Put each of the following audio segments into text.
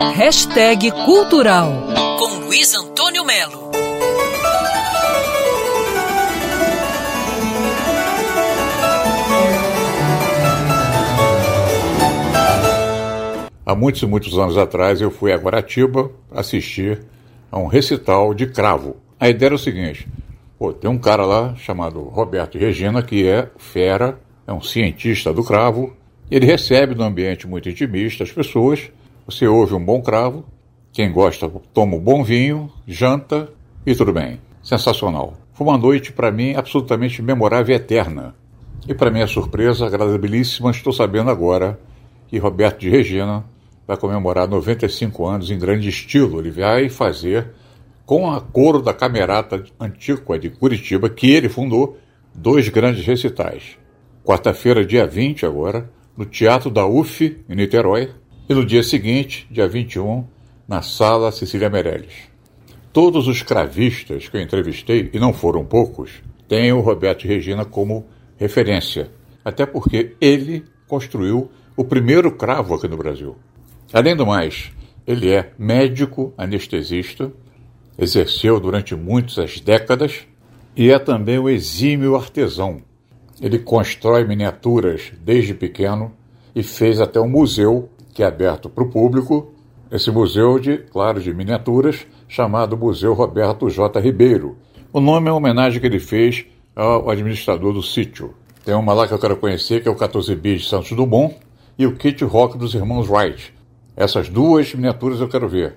Hashtag Cultural com Luiz Antônio Melo. Há muitos e muitos anos atrás eu fui a Guaratiba assistir a um recital de cravo. A ideia era o seguinte: pô, tem um cara lá chamado Roberto Regina que é fera, é um cientista do cravo. Ele recebe no ambiente muito intimista as pessoas. Você ouve um bom cravo, quem gosta toma um bom vinho, janta e tudo bem. Sensacional. Foi uma noite para mim absolutamente memorável e eterna. E para minha surpresa, agradabilíssima, estou sabendo agora que Roberto de Regina vai comemorar 95 anos em grande estilo. Ele vai fazer, com a coro da Camerata Antíqua de Curitiba, que ele fundou, dois grandes recitais. Quarta-feira, dia 20 agora, no Teatro da UF, em Niterói, e no dia seguinte, dia 21, na Sala Cecília Meirelles. Todos os cravistas que eu entrevistei, e não foram poucos, têm o Roberto Regina como referência, até porque ele construiu o primeiro cravo aqui no Brasil. Além do mais, ele é médico anestesista, exerceu durante muitas décadas e é também um exímio artesão. Ele constrói miniaturas desde pequeno e fez até um museu que é aberto para o público, esse museu de, claro, de miniaturas, chamado Museu Roberto J. Ribeiro. O nome é uma homenagem que ele fez ao administrador do sítio. Tem uma lá que eu quero conhecer, que é o 14 bis de Santos Dumont, e o Kit Rock dos irmãos Wright. Essas duas miniaturas eu quero ver.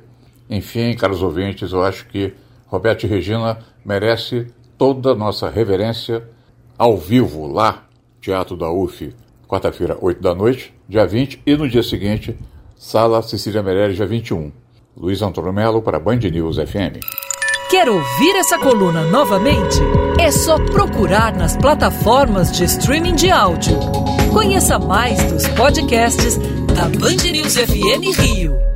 Enfim, caros ouvintes, eu acho que Roberto e Regina merece toda a nossa reverência ao vivo, lá, Teatro da UF, quarta-feira, 8 da noite, dia 20, e no dia seguinte, Sala Cecília Meirelles, dia 21. Luiz Antônio Melo para Band News FM. Quer ouvir essa coluna novamente? É só procurar nas plataformas de streaming de áudio. Conheça mais dos podcasts da Band News FM Rio.